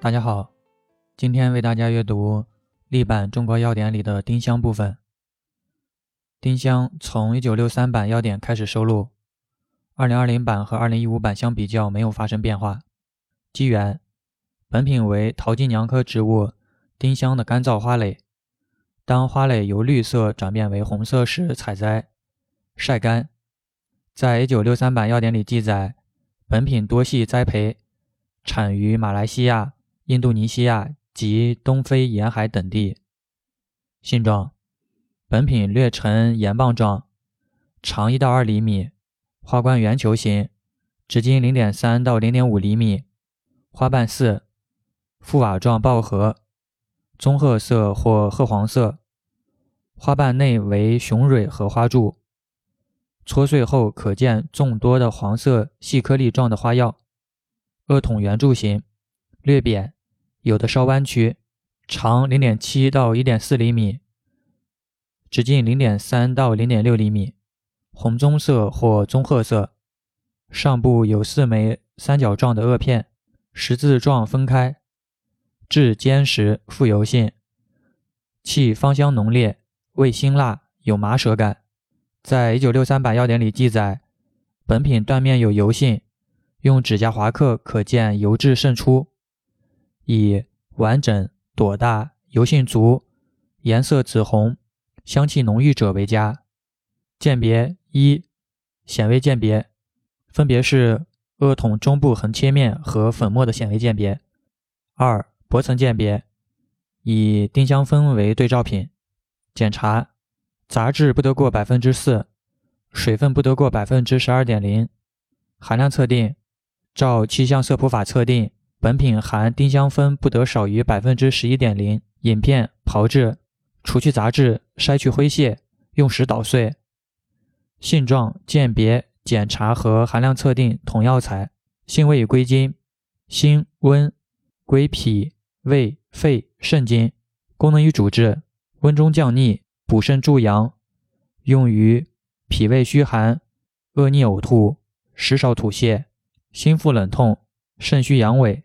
大家好，今天为大家阅读历版中国药典里的丁香部分。丁香从1963版药典开始收录，2020版和2015版相比较没有发生变化。机缘：本品为桃金娘科植物丁香的干燥花蕾，当花蕾由绿色转变为红色时采摘、晒干。在1963版药典里记载，本品多系栽培，产于马来西亚。印度尼西亚及东非沿海等地。性状：本品略呈盐棒状，长一到二厘米，花冠圆球形，直径零点三到零点五厘米，花瓣四，覆瓦状抱核，棕褐色或褐黄色，花瓣内为雄蕊和花柱，搓碎后可见众多的黄色细颗粒状的花药，萼筒圆柱形，略扁。有的稍弯曲，长零点七到一点四厘米，直径零点三到零点六厘米，红棕色或棕褐色。上部有四枚三角状的萼片，十字状分开，质坚实，富油性，气芳香浓烈，味辛辣，有麻舌感。在一九六三版药典里记载，本品断面有油性，用指甲划刻可见油质渗出。以完整、朵大、油性足、颜色紫红、香气浓郁者为佳。鉴别一：显微鉴别，分别是萼筒中部横切面和粉末的显微鉴别。二、薄层鉴别，以丁香酚为对照品。检查：杂质不得过百分之四，水分不得过百分之十二点零。含量测定：照气象色谱法测定。本品含丁香酚不得少于百分之十一点零。饮片炮制，除去杂质，筛去灰屑，用时捣碎。性状鉴别、检查和含量测定同药材。性味与归经：辛温，归脾、胃、肺、肾经。功能与主治：温中降逆，补肾助阳，用于脾胃虚寒、恶逆呕吐、食少吐泻、心腹冷痛、肾虚阳痿。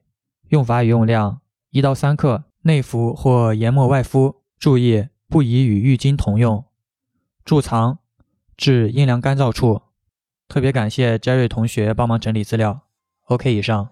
用法与用量：一到三克，内服或研末外敷。注意，不宜与浴巾同用。贮藏：至阴凉干燥处。特别感谢 Jerry 同学帮忙整理资料。OK，以上。